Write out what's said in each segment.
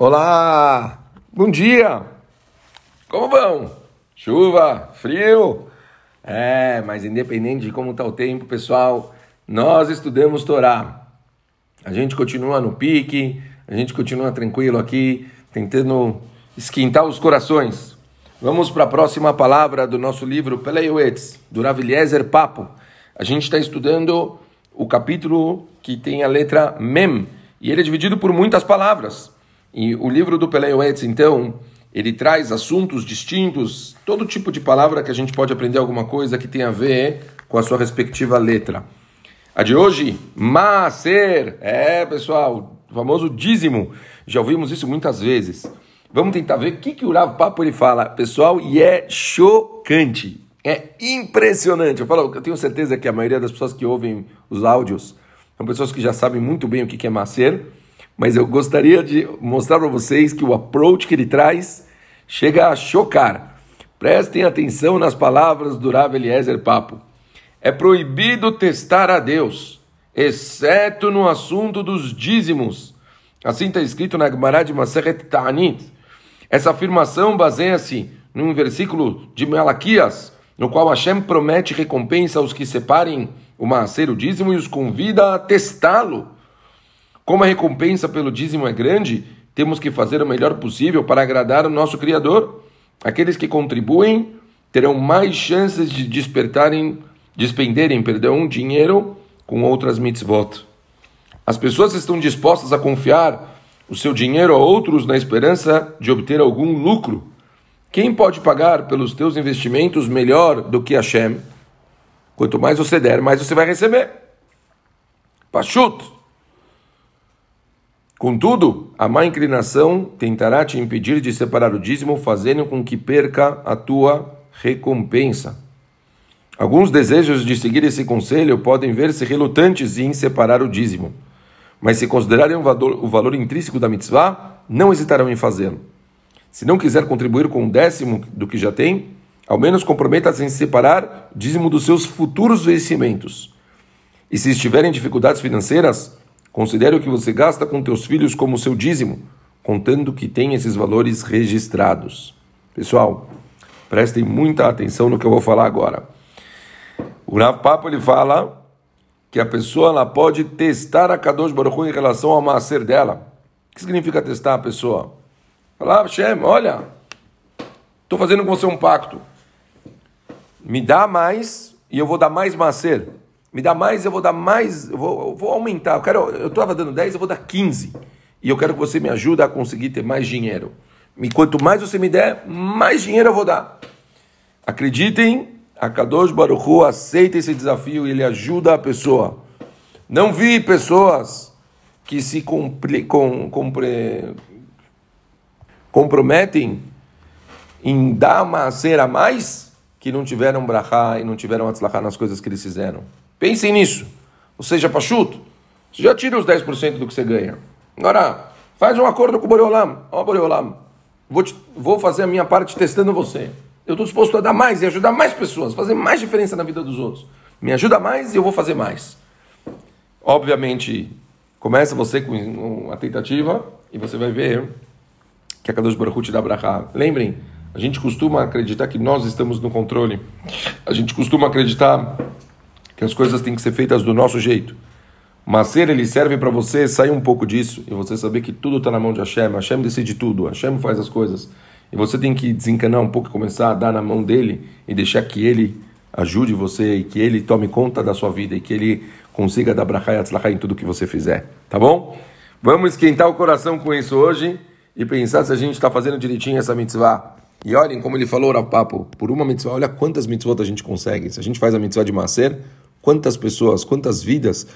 Olá! Bom dia! Como vão? Chuva? Frio? É, mas independente de como está o tempo, pessoal, nós estudamos Torá. A gente continua no pique, a gente continua tranquilo aqui, tentando esquentar os corações. Vamos para a próxima palavra do nosso livro Peleuetz, do Rav Eliezer Papo. A gente está estudando o capítulo que tem a letra Mem, e ele é dividido por muitas palavras. E o livro do Peleuetz, então, ele traz assuntos distintos, todo tipo de palavra que a gente pode aprender alguma coisa que tem a ver com a sua respectiva letra. A de hoje, Maaser. É, pessoal, o famoso dízimo. Já ouvimos isso muitas vezes. Vamos tentar ver o que, que o Rav Papo ele fala, pessoal, e é chocante. É impressionante. Eu falo, eu tenho certeza que a maioria das pessoas que ouvem os áudios são pessoas que já sabem muito bem o que, que é Maaser mas eu gostaria de mostrar para vocês que o approach que ele traz chega a chocar. Prestem atenção nas palavras do Rav Eliezer Papo. É proibido testar a Deus, exceto no assunto dos dízimos. Assim está escrito na Gemara de Maseret Ta'anit. Essa afirmação baseia-se num versículo de Malaquias, no qual Hashem promete recompensa aos que separem o maaser, o dízimo, e os convida a testá-lo. Como a recompensa pelo dízimo é grande, temos que fazer o melhor possível para agradar o nosso Criador. Aqueles que contribuem terão mais chances de despertarem, despenderem, perdão, dinheiro com outras mitzvot. As pessoas estão dispostas a confiar o seu dinheiro a outros na esperança de obter algum lucro. Quem pode pagar pelos teus investimentos melhor do que Hashem? Quanto mais você der, mais você vai receber. Pachut! Contudo, a má inclinação tentará te impedir de separar o dízimo, fazendo com que perca a tua recompensa. Alguns desejos de seguir esse conselho podem ver-se relutantes em separar o dízimo, mas se considerarem o valor, o valor intrínseco da mitzvah, não hesitarão em fazê-lo. Se não quiser contribuir com um décimo do que já tem, ao menos comprometa-se em separar o dízimo dos seus futuros vencimentos. E se estiver em dificuldades financeiras, Considere o que você gasta com teus filhos como seu dízimo, contando que tem esses valores registrados. Pessoal, prestem muita atenção no que eu vou falar agora. O Rav Papo ele fala que a pessoa ela pode testar a Kadosh Baruch em relação ao macer dela. O que significa testar a pessoa? Falar, ah, Shem, olha, estou fazendo com você um pacto. Me dá mais e eu vou dar mais macer. Me dá mais, eu vou dar mais, eu vou, eu vou aumentar. Eu quero, eu estava dando 10, eu vou dar 15. E eu quero que você me ajude a conseguir ter mais dinheiro. E quanto mais você me der, mais dinheiro eu vou dar. Acreditem, a Kadosh Baruch Hu aceita esse desafio e ele ajuda a pessoa. Não vi pessoas que se compre, com, compre, comprometem em dar uma cera a mais que não tiveram brachá e não tiveram atzlachá nas coisas que eles fizeram. Pensem nisso. Ou seja, Pachuto, você já tira os 10% do que você ganha. Agora, faz um acordo com o Boreolam. Ó, oh, Boreolam, vou, te, vou fazer a minha parte testando você. Eu estou disposto a dar mais e ajudar mais pessoas, fazer mais diferença na vida dos outros. Me ajuda mais e eu vou fazer mais. Obviamente, começa você com uma tentativa e você vai ver que a Kadosh Baruch te dá brachá. Lembrem, a gente costuma acreditar que nós estamos no controle. A gente costuma acreditar que as coisas têm que ser feitas do nosso jeito. Mas ser ele serve para você sair um pouco disso e você saber que tudo está na mão de Hashem. Hashem decide tudo, Hashem faz as coisas. E você tem que desencanar um pouco e começar a dar na mão dele e deixar que ele ajude você e que ele tome conta da sua vida e que ele consiga dar brachá e em tudo que você fizer. Tá bom? Vamos esquentar o coração com isso hoje e pensar se a gente está fazendo direitinho essa mitzvah. E olhem como ele falou, Rav Papo, por uma mitzvah, olha quantas mitzvot a gente consegue. Se a gente faz a mitzvah de Maser, quantas pessoas, quantas vidas,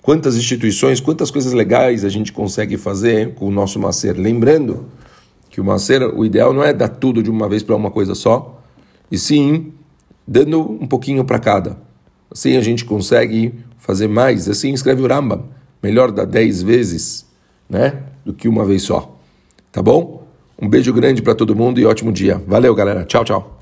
quantas instituições, quantas coisas legais a gente consegue fazer com o nosso Maser. Lembrando que o Maser, o ideal não é dar tudo de uma vez para uma coisa só, e sim dando um pouquinho para cada. Assim a gente consegue fazer mais. Assim escreve o Rambam. Melhor dar dez vezes né, do que uma vez só. Tá bom? Um beijo grande para todo mundo e ótimo dia. Valeu, galera. Tchau, tchau.